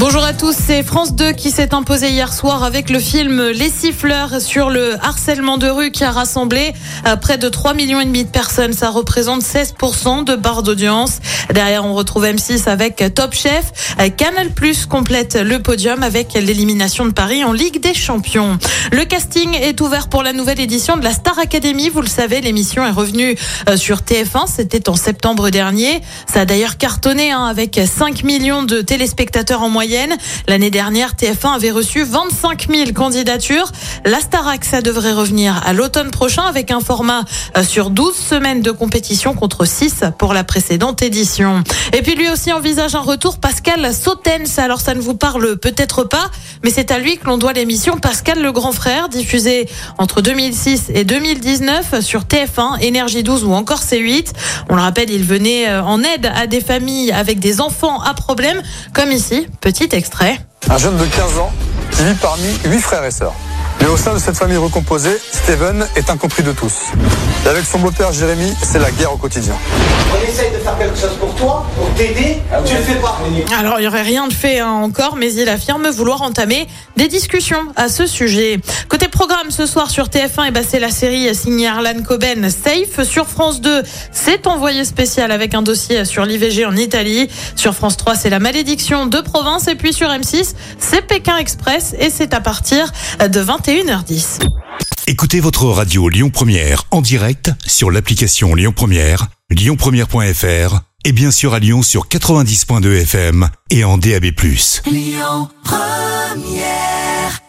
Bonjour à tous, c'est France 2 qui s'est imposé hier soir avec le film Les siffleurs sur le harcèlement de rue qui a rassemblé euh, près de 3 millions et demi de personnes. Ça représente 16% de barre d'audience. Derrière, on retrouve M6 avec Top Chef. Euh, Canal Plus complète le podium avec l'élimination de Paris en Ligue des Champions. Le casting est ouvert pour la nouvelle édition de la Star Academy. Vous le savez, l'émission est revenue euh, sur TF1. C'était en septembre dernier. Ça a d'ailleurs cartonné hein, avec 5 millions de téléspectateurs en moyenne. L'année dernière, TF1 avait reçu 25 000 candidatures. La Starac, ça devrait revenir à l'automne prochain avec un format euh, sur 12 semaines de compétition contre 6 pour la précédente édition. Et puis lui aussi envisage un retour, Pascal Sautens. Alors ça ne vous parle peut-être pas, mais c'est à lui que l'on doit l'émission Pascal le grand frère, diffusée entre 2006 et 2019 sur TF1, Énergie 12 ou encore C8. On le rappelle, il venait euh, en aide à des familles avec des enfants à problème, comme ici, petit extrait. Un jeune de 15 ans qui vit parmi 8 frères et sœurs. Mais au sein de cette famille recomposée, Steven est incompris de tous. Et avec son beau-père Jérémy, c'est la guerre au quotidien. On essaye de faire quelque chose pour toi, pour t'aider, tu le fais pas. Alors, il n'y aurait rien de fait hein, encore, mais il affirme vouloir entamer des discussions à ce sujet. Côté programme, ce soir sur TF1, eh ben, c'est la série signée Arlan Coben, Safe. Sur France 2, c'est envoyé spécial avec un dossier sur l'IVG en Italie. Sur France 3, c'est la malédiction de province. Et puis sur M6, c'est Pékin Express et c'est à partir de 21h10. Écoutez votre radio Lyon Première en direct sur l'application Lyon Première, lyonpremière.fr et bien sûr à Lyon sur 90.2 FM et en DAB+. Lyon Première